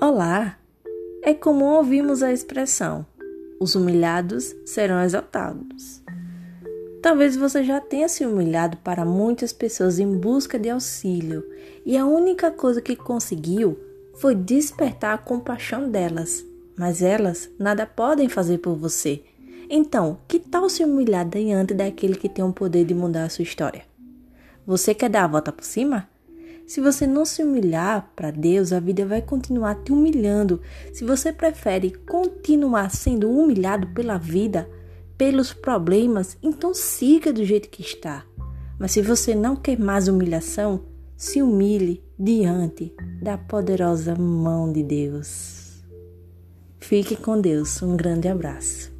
Olá! É comum ouvirmos a expressão: os humilhados serão exaltados. Talvez você já tenha se humilhado para muitas pessoas em busca de auxílio e a única coisa que conseguiu foi despertar a compaixão delas, mas elas nada podem fazer por você. Então, que tal se humilhar diante daquele que tem o poder de mudar a sua história? Você quer dar a volta por cima? Se você não se humilhar para Deus, a vida vai continuar te humilhando. Se você prefere continuar sendo humilhado pela vida, pelos problemas, então siga do jeito que está. Mas se você não quer mais humilhação, se humilhe diante da poderosa mão de Deus. Fique com Deus. Um grande abraço.